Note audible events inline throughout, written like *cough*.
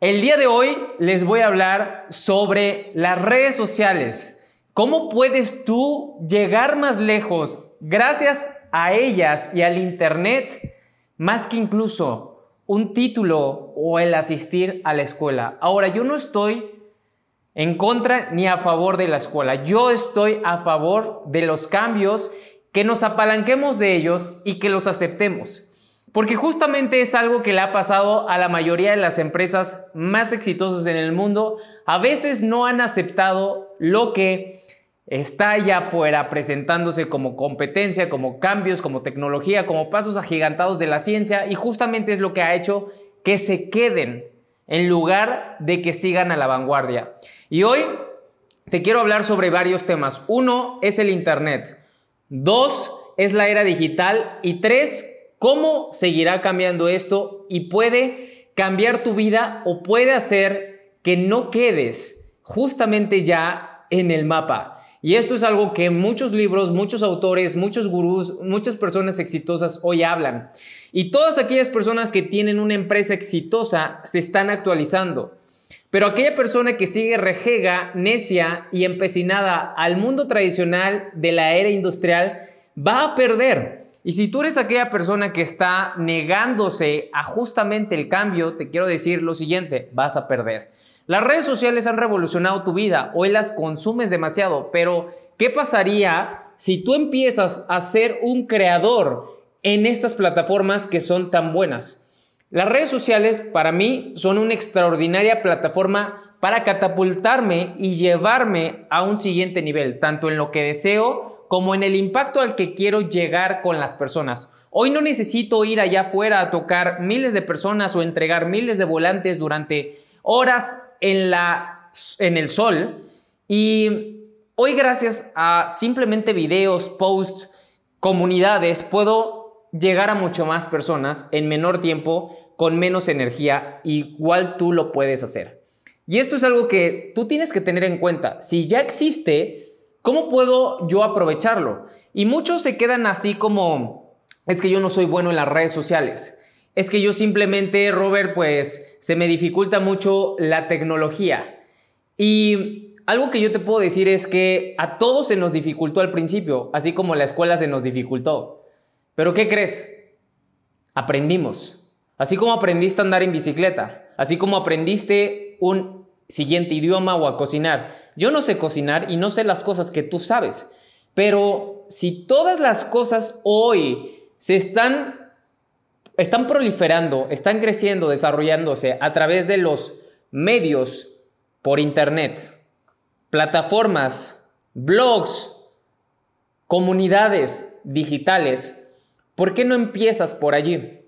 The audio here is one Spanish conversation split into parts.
El día de hoy les voy a hablar sobre las redes sociales. ¿Cómo puedes tú llegar más lejos gracias a ellas y al Internet más que incluso un título o el asistir a la escuela? Ahora, yo no estoy en contra ni a favor de la escuela. Yo estoy a favor de los cambios, que nos apalanquemos de ellos y que los aceptemos. Porque justamente es algo que le ha pasado a la mayoría de las empresas más exitosas en el mundo. A veces no han aceptado lo que está allá afuera presentándose como competencia, como cambios, como tecnología, como pasos agigantados de la ciencia y justamente es lo que ha hecho que se queden en lugar de que sigan a la vanguardia. Y hoy te quiero hablar sobre varios temas. Uno es el Internet. Dos es la era digital. Y tres, ¿Cómo seguirá cambiando esto y puede cambiar tu vida o puede hacer que no quedes justamente ya en el mapa? Y esto es algo que muchos libros, muchos autores, muchos gurús, muchas personas exitosas hoy hablan. Y todas aquellas personas que tienen una empresa exitosa se están actualizando. Pero aquella persona que sigue rejega, necia y empecinada al mundo tradicional de la era industrial va a perder. Y si tú eres aquella persona que está negándose a justamente el cambio, te quiero decir lo siguiente, vas a perder. Las redes sociales han revolucionado tu vida, hoy las consumes demasiado, pero ¿qué pasaría si tú empiezas a ser un creador en estas plataformas que son tan buenas? Las redes sociales para mí son una extraordinaria plataforma para catapultarme y llevarme a un siguiente nivel, tanto en lo que deseo como en el impacto al que quiero llegar con las personas. Hoy no necesito ir allá afuera a tocar miles de personas o entregar miles de volantes durante horas en, la, en el sol. Y hoy gracias a simplemente videos, posts, comunidades, puedo llegar a mucho más personas en menor tiempo, con menos energía, igual tú lo puedes hacer. Y esto es algo que tú tienes que tener en cuenta. Si ya existe, ¿Cómo puedo yo aprovecharlo? Y muchos se quedan así como, es que yo no soy bueno en las redes sociales. Es que yo simplemente, Robert, pues se me dificulta mucho la tecnología. Y algo que yo te puedo decir es que a todos se nos dificultó al principio, así como la escuela se nos dificultó. Pero ¿qué crees? Aprendimos. Así como aprendiste a andar en bicicleta, así como aprendiste un siguiente idioma o a cocinar. Yo no sé cocinar y no sé las cosas que tú sabes, pero si todas las cosas hoy se están, están proliferando, están creciendo, desarrollándose a través de los medios por internet, plataformas, blogs, comunidades digitales, ¿por qué no empiezas por allí?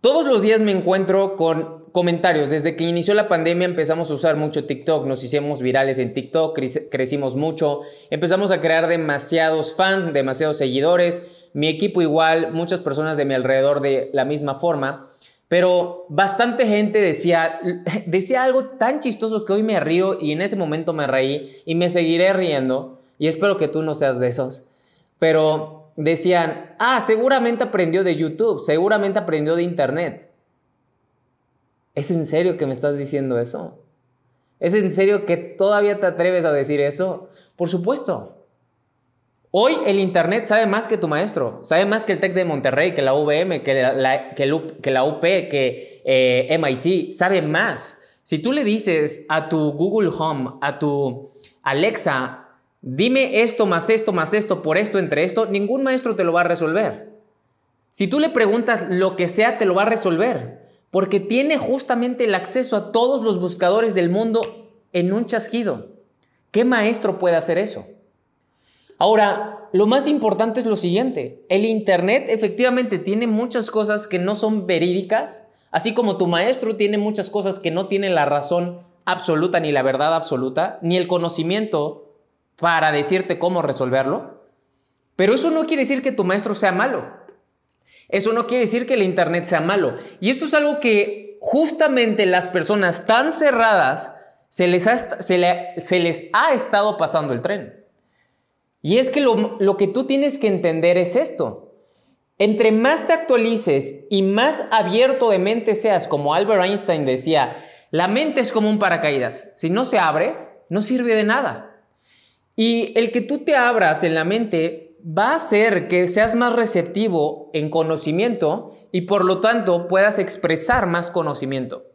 Todos los días me encuentro con comentarios. Desde que inició la pandemia empezamos a usar mucho TikTok, nos hicimos virales en TikTok, crecimos mucho, empezamos a crear demasiados fans, demasiados seguidores, mi equipo igual, muchas personas de mi alrededor de la misma forma, pero bastante gente decía, *laughs* decía algo tan chistoso que hoy me río y en ese momento me reí y me seguiré riendo y espero que tú no seas de esos, pero decían, ah, seguramente aprendió de YouTube, seguramente aprendió de Internet. ¿Es en serio que me estás diciendo eso? ¿Es en serio que todavía te atreves a decir eso? Por supuesto. Hoy el Internet sabe más que tu maestro, sabe más que el TEC de Monterrey, que la UVM, que la, UP, que eh, MIT, sabe más. Si tú le dices a tu Google Home, a tu Alexa, dime esto más esto más esto por esto entre esto, ningún maestro te lo va a resolver. Si tú le preguntas lo que sea, te lo va a resolver, porque tiene justamente el acceso a todos los buscadores del mundo en un chasquido. ¿Qué maestro puede hacer eso? Ahora, lo más importante es lo siguiente. El Internet efectivamente tiene muchas cosas que no son verídicas, así como tu maestro tiene muchas cosas que no tienen la razón absoluta ni la verdad absoluta, ni el conocimiento para decirte cómo resolverlo. Pero eso no quiere decir que tu maestro sea malo. Eso no quiere decir que el Internet sea malo. Y esto es algo que justamente las personas tan cerradas se les ha, se les ha estado pasando el tren. Y es que lo, que tú tienes que entender es esto. Entre más te actualices y más abierto de mente seas, como Albert Einstein decía, la mente es como un paracaídas. Si no se abre, no sirve de nada. Y el que tú te abras en la mente va a hacer que seas más receptivo en conocimiento y por lo tanto puedas expresar más conocimiento.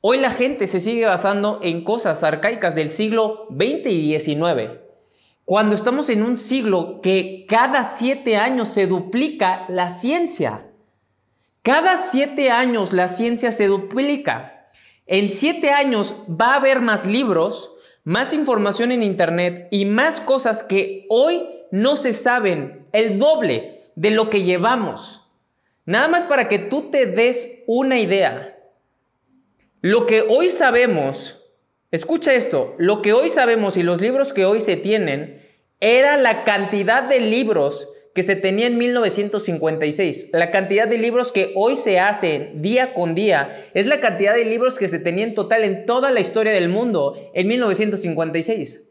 Hoy la gente se sigue basando en cosas arcaicas del siglo XX y XIX cuando estamos en un siglo que cada siete años se duplica la ciencia. Cada siete años la ciencia se duplica. En siete años va a haber más libros, más información en Internet y más cosas que hoy no se saben, el doble de lo que llevamos. Nada más para que tú te des una idea. Lo que hoy sabemos Escucha esto, lo que hoy sabemos y los libros que hoy se tienen era la cantidad de libros que se tenía en 1956. La cantidad de libros que hoy se hacen día con día es la cantidad de libros que se tenía en total en toda la historia del mundo en 1956.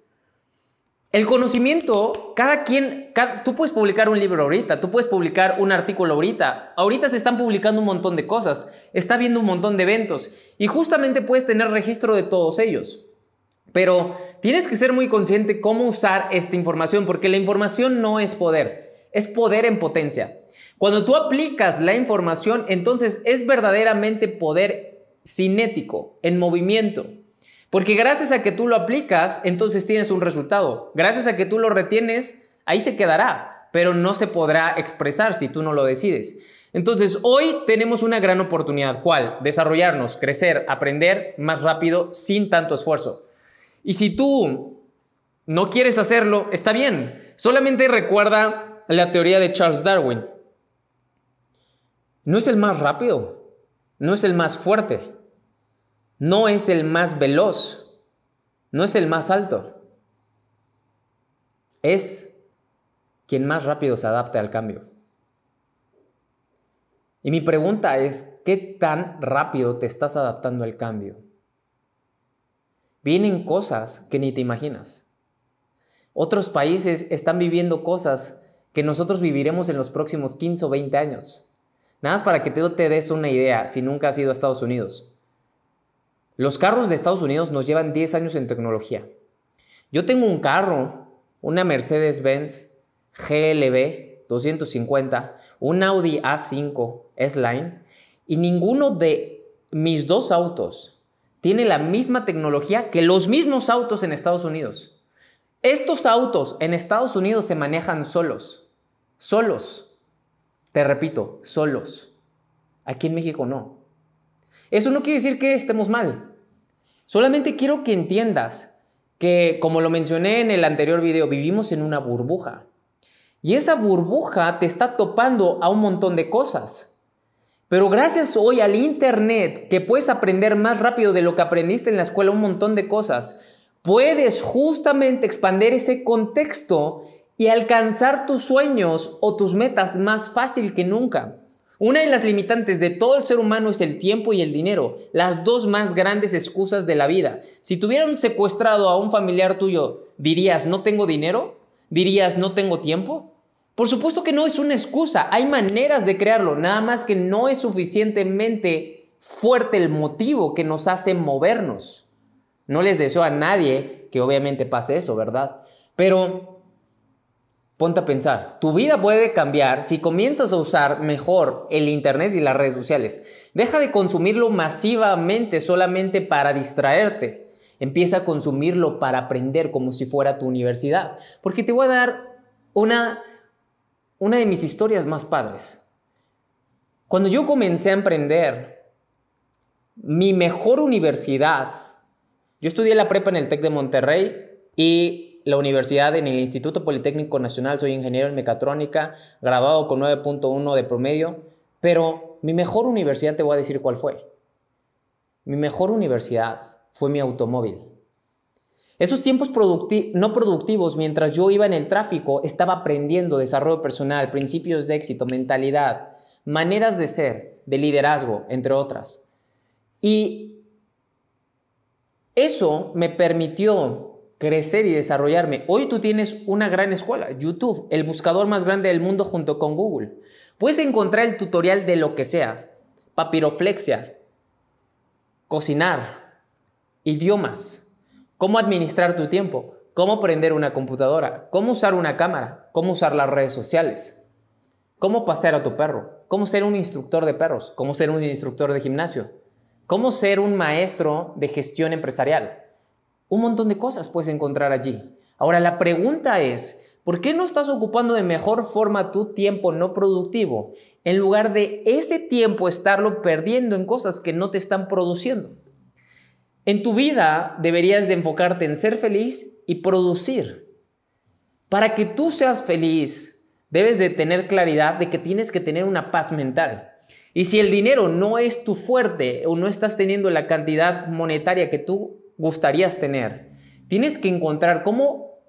El conocimiento, cada quien, tú puedes publicar un libro ahorita, tú puedes publicar un artículo ahorita, ahorita se están publicando un montón de cosas, está habiendo un montón de eventos y justamente puedes tener registro de todos ellos. Pero tienes que ser muy consciente cómo usar esta información, porque la información no es poder, es poder en potencia. Cuando tú aplicas la información, entonces es verdaderamente poder cinético, en movimiento. Porque gracias a que tú lo aplicas, entonces tienes un resultado. Gracias a que tú lo retienes, ahí se quedará, pero no se podrá expresar si tú no lo decides. Entonces, hoy tenemos una gran oportunidad. ¿Cuál? Desarrollarnos, crecer, aprender más rápido sin tanto esfuerzo. Y si tú no quieres hacerlo, está bien. Solamente recuerda la teoría de Charles Darwin. No es el más rápido, no es el más fuerte, no es el más veloz, no es el más alto. Es quien más rápido se adapte al cambio. Y mi pregunta es, ¿qué tan rápido te estás adaptando al cambio? Vienen cosas que ni te imaginas. Otros países están viviendo cosas que nosotros viviremos en los próximos 15 o 20 años. Nada más para que tú te des una idea si nunca has ido a Estados Unidos. Los carros de Estados Unidos nos llevan 10 años en tecnología. Yo tengo un carro, una Mercedes-Benz GLB 250, un Audi A5 S-Line, y ninguno de mis dos autos tiene la misma tecnología que los mismos autos en Estados Unidos. Estos autos en Estados Unidos se manejan solos, solos. Te repito, solos. Aquí en México no. Eso no quiere decir que estemos mal. Solamente quiero que entiendas que, como lo mencioné en el anterior video, vivimos en una burbuja. Y esa burbuja te está topando a un montón de cosas. Pero gracias hoy al Internet, que puedes aprender más rápido de lo que aprendiste en la escuela, un montón de cosas, puedes justamente expandir ese contexto y alcanzar tus sueños o tus metas más fácil que nunca. Una de las limitantes de todo el ser humano es el tiempo y el dinero, las dos más grandes excusas de la vida. Si tuvieran secuestrado a un familiar tuyo, ¿dirías no tengo dinero? ¿Dirías no tengo tiempo? Por supuesto que no es una excusa, hay maneras de crearlo, nada más que no es suficientemente fuerte el motivo que nos hace movernos. No les deseo a nadie que obviamente pase eso, ¿verdad? Pero Ponte a pensar, tu vida puede cambiar si comienzas a usar mejor el Internet y las redes sociales. Deja de consumirlo masivamente solamente para distraerte. Empieza a consumirlo para aprender como si fuera tu universidad. Porque te voy a dar una, una de mis historias más padres. Cuando yo comencé a emprender, mi mejor universidad, yo estudié la prepa en el TEC de Monterrey y la universidad en el Instituto Politécnico Nacional, soy ingeniero en mecatrónica, graduado con 9.1 de promedio, pero mi mejor universidad te voy a decir cuál fue. Mi mejor universidad fue mi automóvil. Esos tiempos no productivos, mientras yo iba en el tráfico, estaba aprendiendo desarrollo personal, principios de éxito, mentalidad, maneras de ser, de liderazgo, entre otras. Y eso me permitió crecer y desarrollarme. Hoy tú tienes una gran escuela, YouTube, el buscador más grande del mundo junto con Google. Puedes encontrar el tutorial de lo que sea, papiroflexia, cocinar, idiomas, cómo administrar tu tiempo, cómo prender una computadora, cómo usar una cámara, cómo usar las redes sociales, cómo pasear a tu perro, cómo ser un instructor de perros, cómo ser un instructor de gimnasio, cómo ser un maestro de gestión empresarial un montón de cosas puedes encontrar allí. Ahora la pregunta es, ¿por qué no estás ocupando de mejor forma tu tiempo no productivo en lugar de ese tiempo estarlo perdiendo en cosas que no te están produciendo? En tu vida deberías de enfocarte en ser feliz y producir. Para que tú seas feliz, debes de tener claridad de que tienes que tener una paz mental. Y si el dinero no es tu fuerte o no estás teniendo la cantidad monetaria que tú gustarías tener. Tienes que encontrar cómo,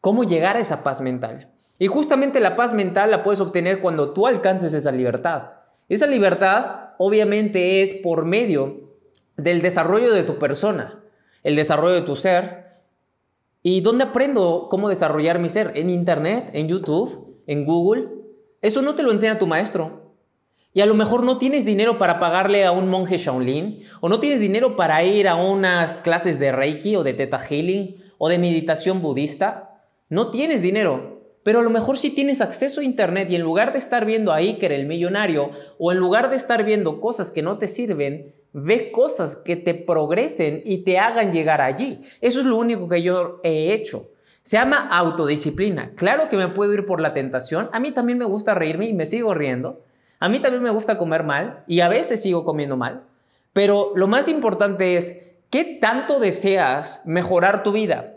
cómo llegar a esa paz mental. Y justamente la paz mental la puedes obtener cuando tú alcances esa libertad. Esa libertad obviamente es por medio del desarrollo de tu persona, el desarrollo de tu ser. ¿Y dónde aprendo cómo desarrollar mi ser? En Internet, en YouTube, en Google. Eso no te lo enseña tu maestro. Y a lo mejor no tienes dinero para pagarle a un monje Shaolin, o no tienes dinero para ir a unas clases de Reiki o de Theta Healing o de meditación budista. No tienes dinero, pero a lo mejor sí tienes acceso a Internet y en lugar de estar viendo a Iker el millonario o en lugar de estar viendo cosas que no te sirven, ve cosas que te progresen y te hagan llegar allí. Eso es lo único que yo he hecho. Se llama autodisciplina. Claro que me puedo ir por la tentación. A mí también me gusta reírme y me sigo riendo. A mí también me gusta comer mal y a veces sigo comiendo mal, pero lo más importante es, ¿qué tanto deseas mejorar tu vida?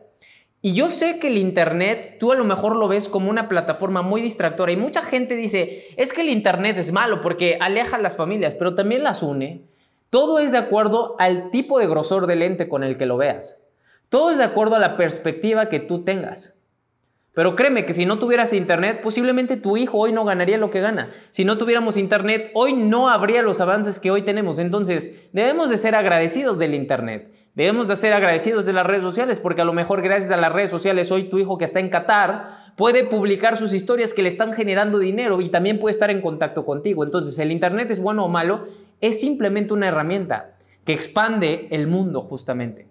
Y yo sé que el Internet, tú a lo mejor lo ves como una plataforma muy distractora y mucha gente dice, es que el Internet es malo porque aleja a las familias, pero también las une. Todo es de acuerdo al tipo de grosor de lente con el que lo veas. Todo es de acuerdo a la perspectiva que tú tengas. Pero créeme que si no tuvieras internet, posiblemente tu hijo hoy no ganaría lo que gana. Si no tuviéramos internet, hoy no habría los avances que hoy tenemos. Entonces, debemos de ser agradecidos del internet. Debemos de ser agradecidos de las redes sociales porque a lo mejor gracias a las redes sociales hoy tu hijo que está en Qatar puede publicar sus historias que le están generando dinero y también puede estar en contacto contigo. Entonces, el internet es bueno o malo, es simplemente una herramienta que expande el mundo justamente.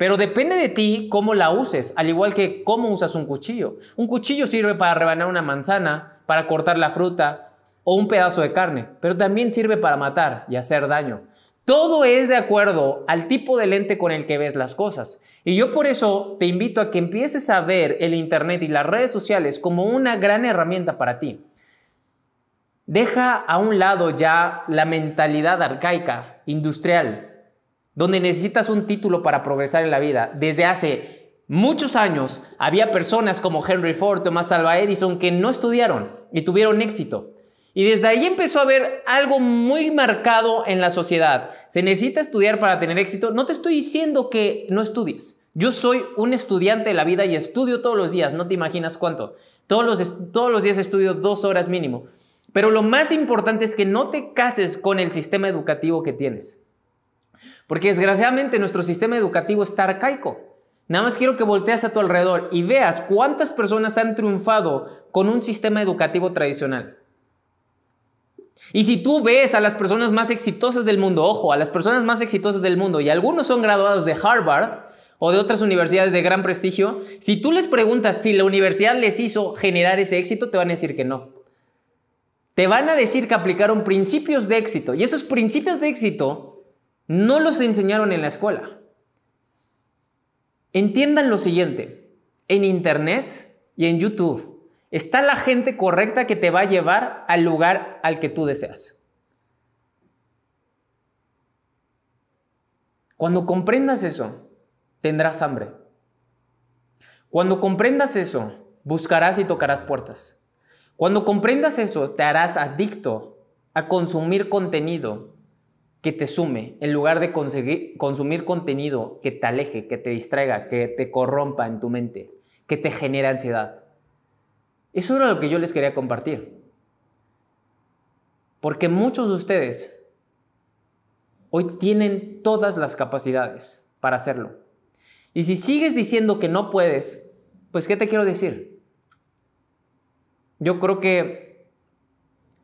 Pero depende de ti cómo la uses, al igual que cómo usas un cuchillo. Un cuchillo sirve para rebanar una manzana, para cortar la fruta o un pedazo de carne, pero también sirve para matar y hacer daño. Todo es de acuerdo al tipo de lente con el que ves las cosas. Y yo por eso te invito a que empieces a ver el Internet y las redes sociales como una gran herramienta para ti. Deja a un lado ya la mentalidad arcaica, industrial, donde necesitas un título para progresar en la vida. Desde hace muchos años había personas como Henry Ford, Thomas Alva Edison que no estudiaron y tuvieron éxito. Y desde ahí empezó a haber algo muy marcado en la sociedad. Se necesita estudiar para tener éxito. No te estoy diciendo que no estudies. Yo soy un estudiante de la vida y estudio todos los días. No te imaginas cuánto. Todos los, todos los días estudio dos horas mínimo. Pero lo más importante es que no te cases con el sistema educativo que tienes. Porque desgraciadamente nuestro sistema educativo está arcaico. Nada más quiero que volteas a tu alrededor y veas cuántas personas han triunfado con un sistema educativo tradicional. Y si tú ves a las personas más exitosas del mundo, ojo, a las personas más exitosas del mundo, y algunos son graduados de Harvard, o de otras universidades de gran prestigio, si tú les preguntas si la universidad les hizo generar ese éxito, te van a decir que no. Te van a decir que aplicaron principios de éxito y esos principios de éxito no los enseñaron en la escuela. Entiendan lo siguiente, en Internet y en YouTube está la gente correcta que te va a llevar al lugar al que tú deseas. Cuando comprendas eso, tendrás hambre. Cuando comprendas eso, buscarás y tocarás puertas. Cuando comprendas eso, te harás adicto a consumir contenido que te sume, en lugar de conseguir, consumir contenido que te aleje, que te distraiga, que te corrompa en tu mente, que te genere ansiedad. Eso era lo que yo les quería compartir. Porque muchos de ustedes hoy tienen todas las capacidades para hacerlo. Y si sigues diciendo que no puedes, pues ¿qué te quiero decir? Yo creo que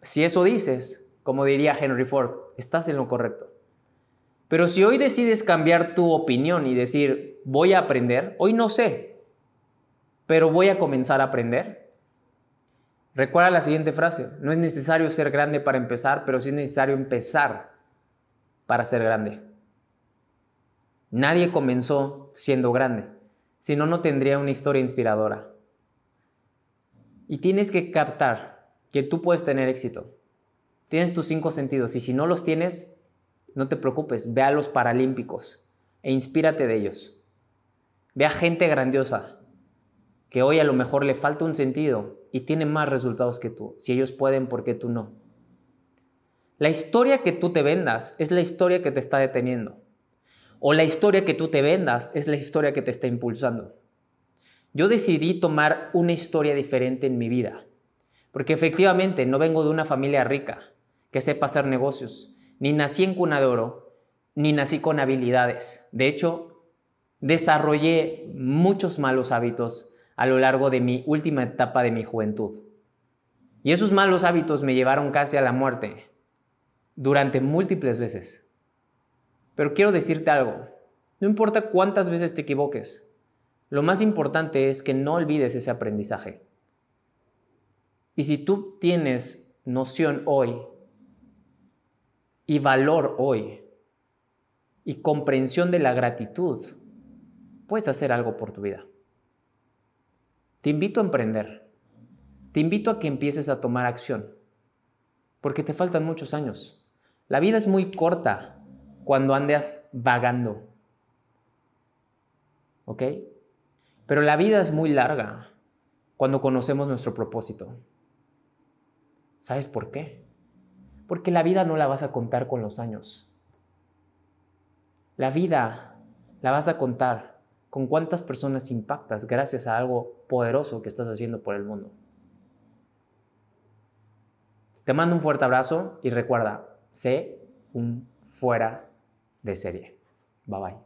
si eso dices, como diría Henry Ford, estás en lo correcto. Pero si hoy decides cambiar tu opinión y decir, voy a aprender, hoy no sé, pero voy a comenzar a aprender, recuerda la siguiente frase, no es necesario ser grande para empezar, pero sí es necesario empezar para ser grande. Nadie comenzó siendo grande, si no, no tendría una historia inspiradora. Y tienes que captar que tú puedes tener éxito. Tienes tus cinco sentidos y si no los tienes, no te preocupes, ve a los Paralímpicos e inspírate de ellos. Ve a gente grandiosa que hoy a lo mejor le falta un sentido y tiene más resultados que tú. Si ellos pueden, ¿por qué tú no? La historia que tú te vendas es la historia que te está deteniendo. O la historia que tú te vendas es la historia que te está impulsando. Yo decidí tomar una historia diferente en mi vida, porque efectivamente no vengo de una familia rica que sepa hacer negocios, ni nací en cuna de oro, ni nací con habilidades. De hecho, desarrollé muchos malos hábitos a lo largo de mi última etapa de mi juventud. Y esos malos hábitos me llevaron casi a la muerte durante múltiples veces. Pero quiero decirte algo, no importa cuántas veces te equivoques, lo más importante es que no olvides ese aprendizaje. Y si tú tienes noción hoy y valor hoy y comprensión de la gratitud, puedes hacer algo por tu vida. Te invito a emprender. Te invito a que empieces a tomar acción, porque te faltan muchos años. La vida es muy corta cuando andas vagando. ¿Ok? Pero la vida es muy larga cuando conocemos nuestro propósito. ¿Sabes por qué? Porque la vida no la vas a contar con los años. La vida la vas a contar con cuántas personas impactas gracias a algo poderoso que estás haciendo por el mundo. Te mando un fuerte abrazo y recuerda, sé un fuera de serie. Bye bye.